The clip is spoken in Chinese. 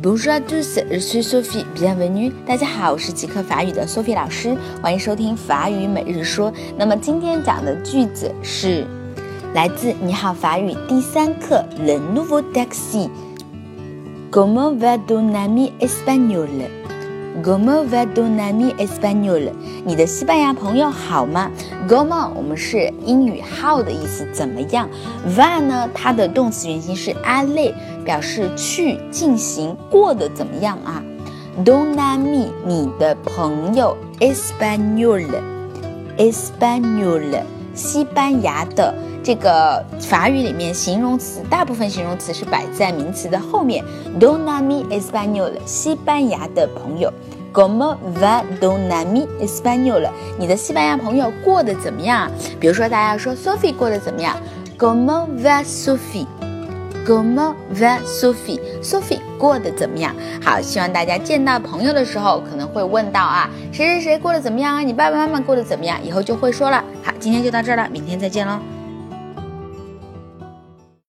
Bonjour à tous, je suis Sophie. Bienvenue. 大家好，我是即刻法语的 Sophie 老师，欢迎收听法语每日说。那么今天讲的句子是来自《你好法语》第三课 Le nouveau taxi。Comment va ton ami espagnol? Comment va ton ami espanol，你的西班牙朋友好吗？Cómo？我们是英语 how 的意思，怎么样？Va 呢，它的动词原形是 aller，表示去进行过得怎么样啊？Dona Mi？你的朋友 espanol，espanol，西班牙的。这个法语里面形容词大部分形容词是摆在名词的后面。Don ami español，西班牙的朋友。Como va don ami español？你的西班牙朋友过得怎么样？比如说大家说 Sophie 过得怎么样？Como va Sophie？Como va Sophie？Sophie 过得怎么样？好，希望大家见到朋友的时候可能会问到啊，谁谁谁过得怎么样啊？你爸爸妈妈过得怎么样？以后就会说了。好，今天就到这儿了，明天再见喽。